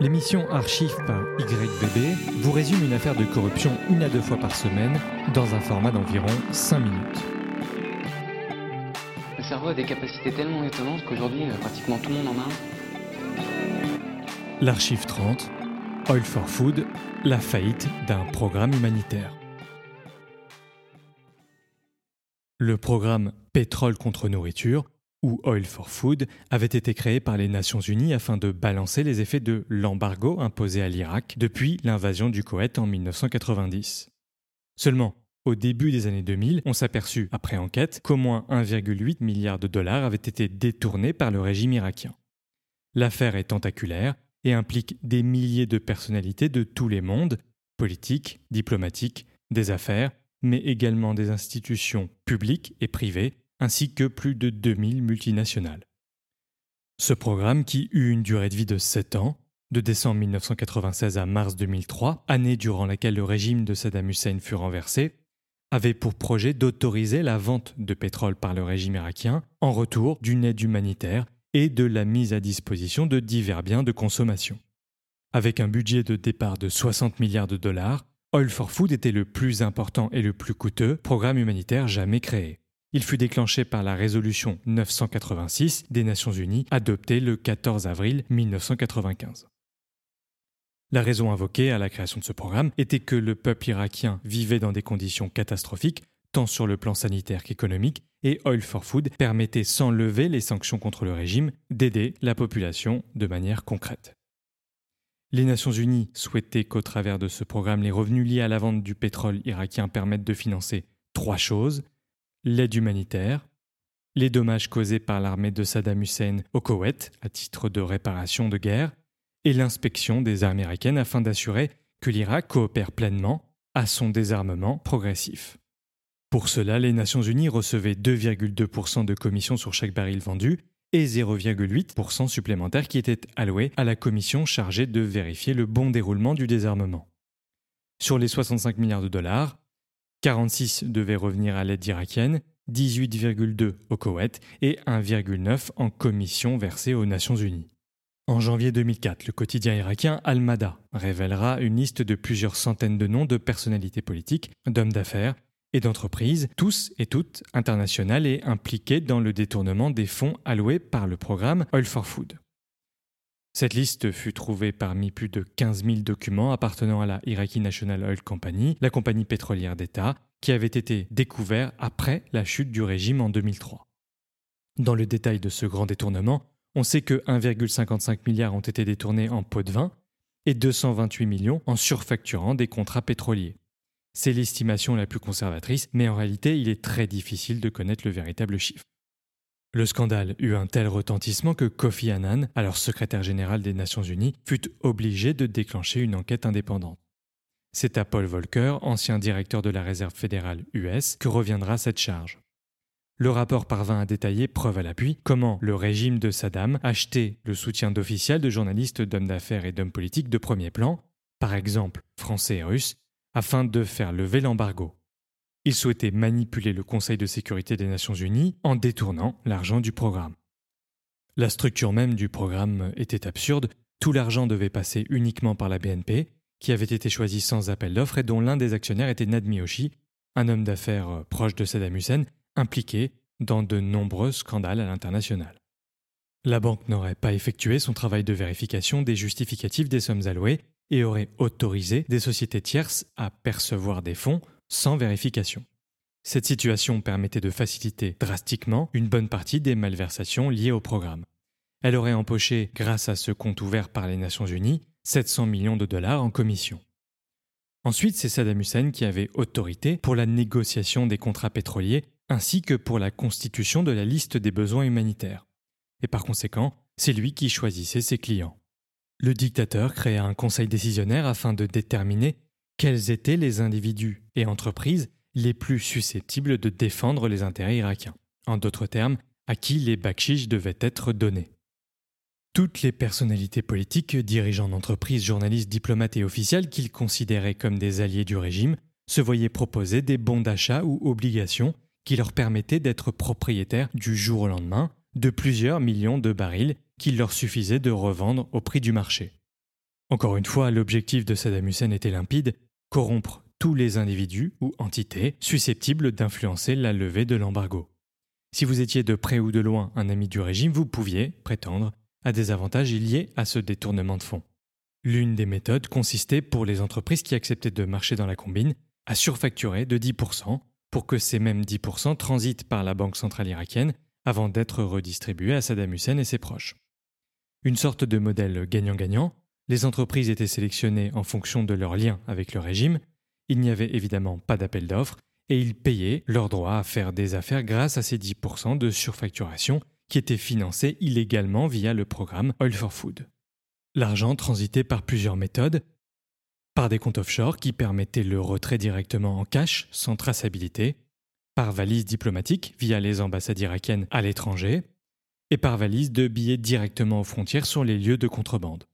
L'émission Archive par YBB vous résume une affaire de corruption une à deux fois par semaine dans un format d'environ 5 minutes. Le cerveau a des capacités tellement étonnantes qu'aujourd'hui, euh, pratiquement tout le monde en a un. L'Archive 30, Oil for Food, la faillite d'un programme humanitaire. Le programme Pétrole contre nourriture ou Oil for Food, avait été créé par les Nations Unies afin de balancer les effets de l'embargo imposé à l'Irak depuis l'invasion du Koweït en 1990. Seulement, au début des années 2000, on s'aperçut, après enquête, qu'au moins 1,8 milliard de dollars avaient été détournés par le régime irakien. L'affaire est tentaculaire et implique des milliers de personnalités de tous les mondes, politiques, diplomatiques, des affaires, mais également des institutions publiques et privées, ainsi que plus de 2000 multinationales. Ce programme, qui eut une durée de vie de 7 ans, de décembre 1996 à mars 2003, année durant laquelle le régime de Saddam Hussein fut renversé, avait pour projet d'autoriser la vente de pétrole par le régime irakien en retour d'une aide humanitaire et de la mise à disposition de divers biens de consommation. Avec un budget de départ de 60 milliards de dollars, Oil for Food était le plus important et le plus coûteux programme humanitaire jamais créé. Il fut déclenché par la résolution 986 des Nations Unies adoptée le 14 avril 1995. La raison invoquée à la création de ce programme était que le peuple irakien vivait dans des conditions catastrophiques, tant sur le plan sanitaire qu'économique, et Oil for Food permettait, sans lever les sanctions contre le régime, d'aider la population de manière concrète. Les Nations Unies souhaitaient qu'au travers de ce programme, les revenus liés à la vente du pétrole irakien permettent de financer trois choses l'aide humanitaire, les dommages causés par l'armée de Saddam Hussein au Koweït à titre de réparation de guerre, et l'inspection des armes américaines afin d'assurer que l'Irak coopère pleinement à son désarmement progressif. Pour cela, les Nations Unies recevaient 2,2% de commission sur chaque baril vendu et 0,8% supplémentaire qui était alloué à la commission chargée de vérifier le bon déroulement du désarmement. Sur les 65 milliards de dollars, 46 devaient revenir à l'aide irakienne, 18,2 au Koweït et 1,9 en commission versée aux Nations Unies. En janvier 2004, le quotidien irakien Al-Mada révélera une liste de plusieurs centaines de noms de personnalités politiques, d'hommes d'affaires et d'entreprises, tous et toutes internationales et impliqués dans le détournement des fonds alloués par le programme Oil for Food. Cette liste fut trouvée parmi plus de 15 000 documents appartenant à la Iraqi National Oil Company, la compagnie pétrolière d'État, qui avait été découvert après la chute du régime en 2003. Dans le détail de ce grand détournement, on sait que 1,55 milliard ont été détournés en pots de vin et 228 millions en surfacturant des contrats pétroliers. C'est l'estimation la plus conservatrice, mais en réalité, il est très difficile de connaître le véritable chiffre. Le scandale eut un tel retentissement que Kofi Annan, alors secrétaire général des Nations Unies, fut obligé de déclencher une enquête indépendante. C'est à Paul Volcker, ancien directeur de la Réserve fédérale US, que reviendra cette charge. Le rapport parvint à détailler, preuve à l'appui, comment le régime de Saddam achetait le soutien d'officiels, de journalistes, d'hommes d'affaires et d'hommes politiques de premier plan, par exemple français et russes, afin de faire lever l'embargo. Il souhaitait manipuler le Conseil de sécurité des Nations Unies en détournant l'argent du programme. La structure même du programme était absurde, tout l'argent devait passer uniquement par la BNP, qui avait été choisie sans appel d'offres et dont l'un des actionnaires était Nad Miyoshi, un homme d'affaires proche de Saddam Hussein, impliqué dans de nombreux scandales à l'international. La banque n'aurait pas effectué son travail de vérification des justificatifs des sommes allouées et aurait autorisé des sociétés tierces à percevoir des fonds sans vérification. Cette situation permettait de faciliter drastiquement une bonne partie des malversations liées au programme. Elle aurait empoché, grâce à ce compte ouvert par les Nations Unies, 700 millions de dollars en commission. Ensuite, c'est Saddam Hussein qui avait autorité pour la négociation des contrats pétroliers ainsi que pour la constitution de la liste des besoins humanitaires. Et par conséquent, c'est lui qui choisissait ses clients. Le dictateur créa un conseil décisionnaire afin de déterminer quels étaient les individus et entreprises les plus susceptibles de défendre les intérêts irakiens. En d'autres termes, à qui les bakshish devaient être donnés. Toutes les personnalités politiques, dirigeants d'entreprises, journalistes, diplomates et officiels qu'ils considéraient comme des alliés du régime se voyaient proposer des bons d'achat ou obligations qui leur permettaient d'être propriétaires du jour au lendemain de plusieurs millions de barils qu'il leur suffisait de revendre au prix du marché. Encore une fois, l'objectif de Saddam Hussein était limpide, corrompre tous les individus ou entités susceptibles d'influencer la levée de l'embargo. Si vous étiez de près ou de loin un ami du régime, vous pouviez prétendre à des avantages liés à ce détournement de fonds. L'une des méthodes consistait pour les entreprises qui acceptaient de marcher dans la combine à surfacturer de 10% pour que ces mêmes 10% transitent par la Banque centrale irakienne avant d'être redistribués à Saddam Hussein et ses proches. Une sorte de modèle gagnant-gagnant, les entreprises étaient sélectionnées en fonction de leur lien avec le régime, il n'y avait évidemment pas d'appel d'offres, et ils payaient leur droit à faire des affaires grâce à ces 10% de surfacturation qui étaient financés illégalement via le programme Oil for Food. L'argent transitait par plusieurs méthodes, par des comptes offshore qui permettaient le retrait directement en cash sans traçabilité, par valise diplomatique via les ambassades irakiennes à l'étranger, et par valise de billets directement aux frontières sur les lieux de contrebande.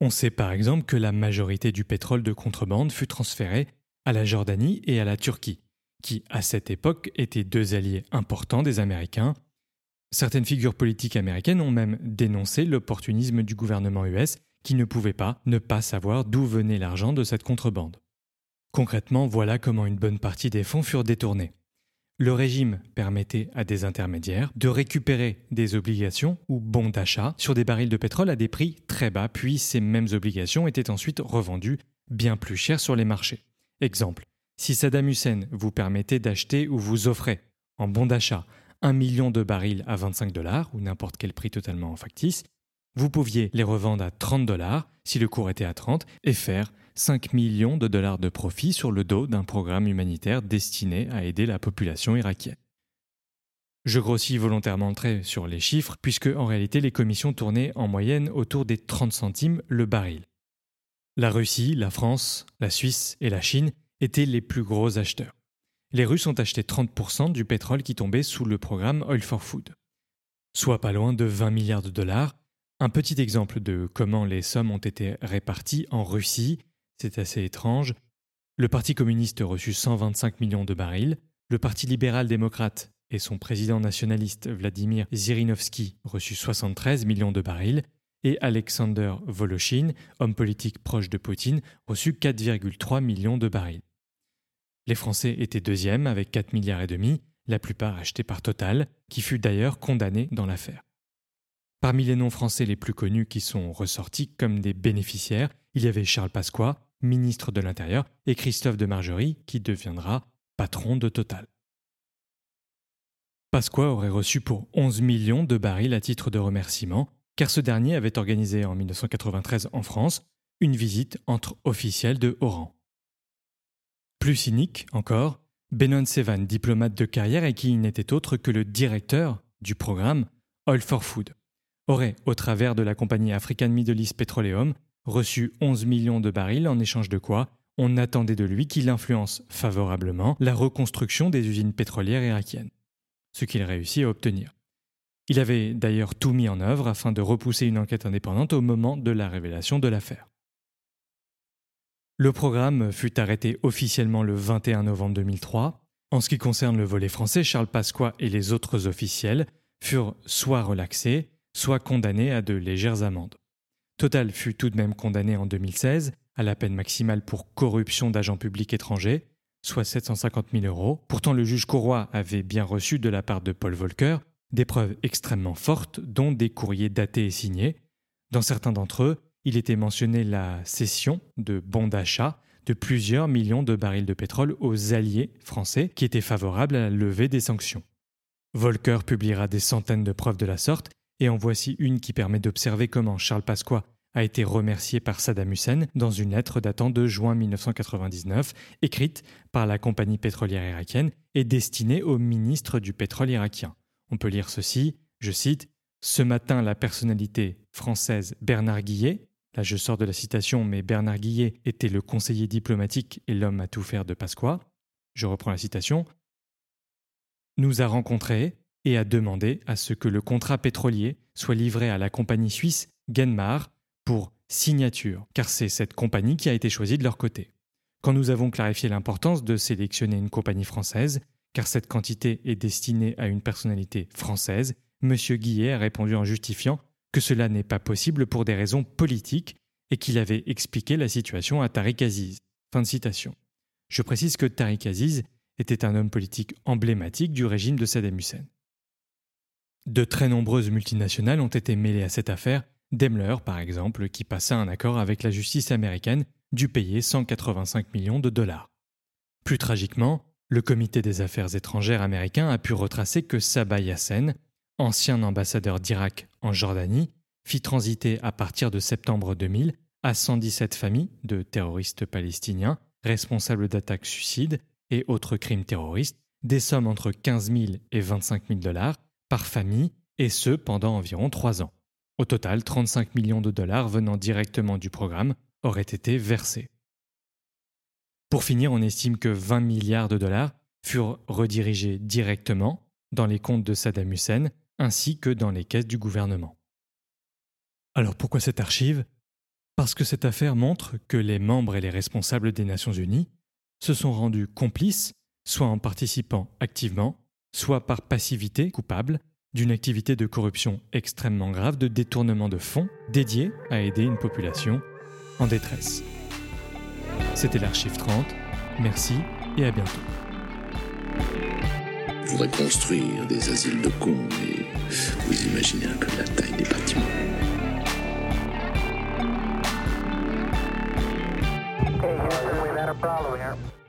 On sait par exemple que la majorité du pétrole de contrebande fut transférée à la Jordanie et à la Turquie, qui à cette époque étaient deux alliés importants des Américains. Certaines figures politiques américaines ont même dénoncé l'opportunisme du gouvernement US qui ne pouvait pas ne pas savoir d'où venait l'argent de cette contrebande. Concrètement, voilà comment une bonne partie des fonds furent détournés. Le régime permettait à des intermédiaires de récupérer des obligations ou bons d'achat sur des barils de pétrole à des prix très bas, puis ces mêmes obligations étaient ensuite revendues bien plus cher sur les marchés. Exemple, si Saddam Hussein vous permettait d'acheter ou vous offrait, en bon d'achat, un million de barils à 25 dollars, ou n'importe quel prix totalement factice, vous pouviez les revendre à 30 dollars si le cours était à 30 et faire 5 millions de dollars de profit sur le dos d'un programme humanitaire destiné à aider la population irakienne. Je grossis volontairement le trait sur les chiffres puisque en réalité les commissions tournaient en moyenne autour des 30 centimes le baril. La Russie, la France, la Suisse et la Chine étaient les plus gros acheteurs. Les Russes ont acheté 30% du pétrole qui tombait sous le programme Oil for Food, soit pas loin de 20 milliards de dollars. Un petit exemple de comment les sommes ont été réparties en Russie, c'est assez étrange. Le Parti communiste reçut 125 millions de barils, le Parti libéral-démocrate et son président nationaliste Vladimir Zirinovski reçut 73 millions de barils, et Alexander Voloshin, homme politique proche de Poutine, reçut 4,3 millions de barils. Les Français étaient deuxièmes avec 4 milliards et demi, la plupart achetés par Total, qui fut d'ailleurs condamné dans l'affaire. Parmi les noms français les plus connus qui sont ressortis comme des bénéficiaires, il y avait Charles Pasqua, ministre de l'Intérieur, et Christophe de Margerie, qui deviendra patron de Total. Pasqua aurait reçu pour 11 millions de barils à titre de remerciement, car ce dernier avait organisé en 1993 en France une visite entre officiels de haut rang. Plus cynique encore, Benon Sevan, diplomate de carrière et qui n'était autre que le directeur du programme Oil for Food, aurait, au travers de la compagnie African Middle East Petroleum, reçu 11 millions de barils en échange de quoi on attendait de lui qu'il influence favorablement la reconstruction des usines pétrolières irakiennes, ce qu'il réussit à obtenir. Il avait d'ailleurs tout mis en œuvre afin de repousser une enquête indépendante au moment de la révélation de l'affaire. Le programme fut arrêté officiellement le 21 novembre 2003. En ce qui concerne le volet français, Charles Pasqua et les autres officiels furent soit relaxés, soit condamnés à de légères amendes. Total fut tout de même condamné en 2016 à la peine maximale pour corruption d'agents publics étrangers, soit 750 000 euros. Pourtant, le juge Courroy avait bien reçu de la part de Paul Volcker des preuves extrêmement fortes, dont des courriers datés et signés. Dans certains d'entre eux, il était mentionné la cession de bons d'achat de plusieurs millions de barils de pétrole aux alliés français qui étaient favorables à la levée des sanctions. Volcker publiera des centaines de preuves de la sorte, et en voici une qui permet d'observer comment Charles Pasqua a été remercié par Saddam Hussein dans une lettre datant de juin 1999, écrite par la compagnie pétrolière irakienne et destinée au ministre du pétrole irakien. On peut lire ceci, je cite, Ce matin, la personnalité française Bernard Guillet, là je sors de la citation, mais Bernard Guillet était le conseiller diplomatique et l'homme à tout faire de Pasqua, je reprends la citation, nous a rencontrés et a demandé à ce que le contrat pétrolier soit livré à la compagnie suisse Genmar pour signature, car c'est cette compagnie qui a été choisie de leur côté. Quand nous avons clarifié l'importance de sélectionner une compagnie française, car cette quantité est destinée à une personnalité française, M. Guillet a répondu en justifiant que cela n'est pas possible pour des raisons politiques et qu'il avait expliqué la situation à Tariq Aziz. Fin de citation. Je précise que Tariq Aziz était un homme politique emblématique du régime de Saddam Hussein. De très nombreuses multinationales ont été mêlées à cette affaire, Daimler par exemple, qui passa un accord avec la justice américaine dut payer 185 millions de dollars. Plus tragiquement, le comité des affaires étrangères américain a pu retracer que Sabah Yassen, ancien ambassadeur d'Irak en Jordanie, fit transiter à partir de septembre 2000 à 117 familles de terroristes palestiniens responsables d'attaques suicides et autres crimes terroristes des sommes entre 15 000 et 25 000 dollars par famille, et ce pendant environ trois ans. Au total, 35 millions de dollars venant directement du programme auraient été versés. Pour finir, on estime que 20 milliards de dollars furent redirigés directement dans les comptes de Saddam Hussein ainsi que dans les caisses du gouvernement. Alors pourquoi cette archive? Parce que cette affaire montre que les membres et les responsables des Nations Unies se sont rendus complices, soit en participant activement, soit par passivité coupable, d'une activité de corruption extrêmement grave de détournement de fonds dédiés à aider une population en détresse. C'était l'Archive 30. Merci et à bientôt. Je voudrais construire des asiles de cons et vous imaginez un peu la taille des bâtiments. Okay,